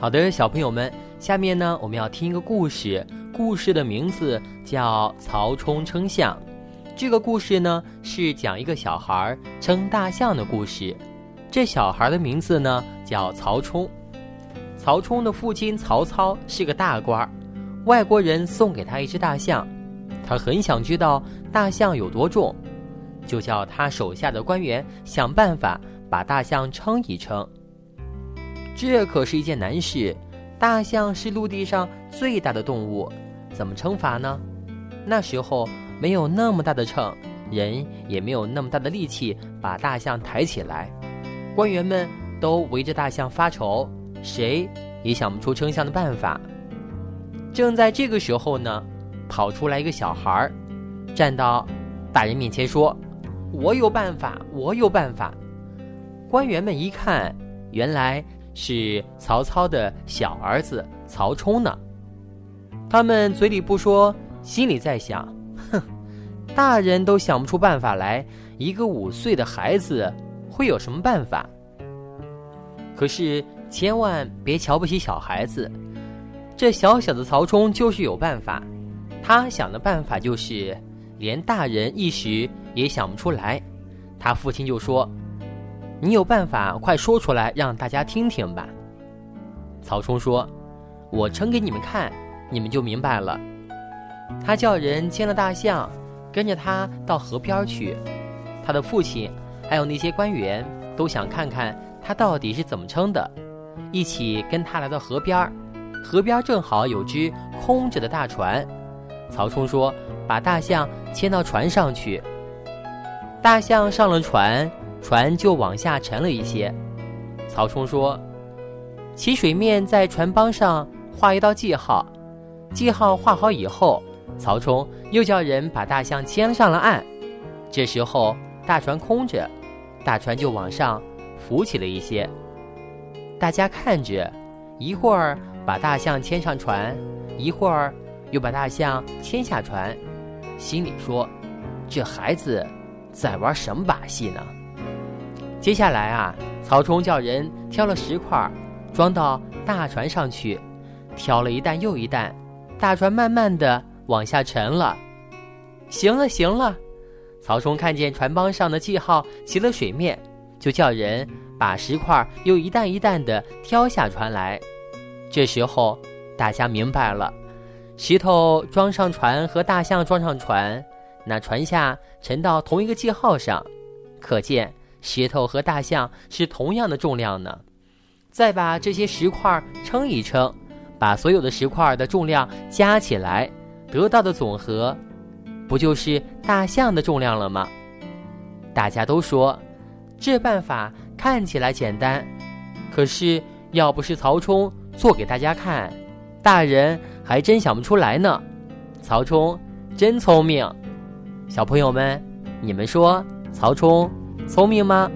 好的，小朋友们，下面呢我们要听一个故事，故事的名字叫《曹冲称象》。这个故事呢是讲一个小孩称大象的故事。这小孩的名字呢叫曹冲。曹冲的父亲曹操是个大官儿，外国人送给他一只大象，他很想知道大象有多重，就叫他手下的官员想办法把大象称一称。这可是一件难事。大象是陆地上最大的动物，怎么称法呢？那时候没有那么大的秤，人也没有那么大的力气把大象抬起来。官员们都围着大象发愁，谁也想不出称象的办法。正在这个时候呢，跑出来一个小孩儿，站到大人面前说：“我有办法，我有办法。”官员们一看，原来。是曹操的小儿子曹冲呢。他们嘴里不说，心里在想：哼，大人都想不出办法来，一个五岁的孩子会有什么办法？可是千万别瞧不起小孩子，这小小的曹冲就是有办法。他想的办法就是，连大人一时也想不出来。他父亲就说。你有办法，快说出来，让大家听听吧。曹冲说：“我称给你们看，你们就明白了。”他叫人牵了大象，跟着他到河边去。他的父亲还有那些官员都想看看他到底是怎么称的，一起跟他来到河边。河边正好有只空着的大船。曹冲说：“把大象牵到船上去。”大象上了船。船就往下沉了一些。曹冲说：“起水面在船帮上画一道记号，记号画好以后，曹冲又叫人把大象牵上了岸。这时候大船空着，大船就往上浮起了一些。大家看着，一会儿把大象牵上船，一会儿又把大象牵下船，心里说：这孩子在玩什么把戏呢？”接下来啊，曹冲叫人挑了石块，装到大船上去，挑了一担又一担，大船慢慢的往下沉了。行了行了，曹冲看见船帮上的记号起了水面，就叫人把石块又一担一担的挑下船来。这时候大家明白了，石头装上船和大象装上船，那船下沉到同一个记号上，可见。石头和大象是同样的重量呢，再把这些石块称一称，把所有的石块的重量加起来，得到的总和，不就是大象的重量了吗？大家都说，这办法看起来简单，可是要不是曹冲做给大家看，大人还真想不出来呢。曹冲真聪明，小朋友们，你们说曹冲？聪明吗？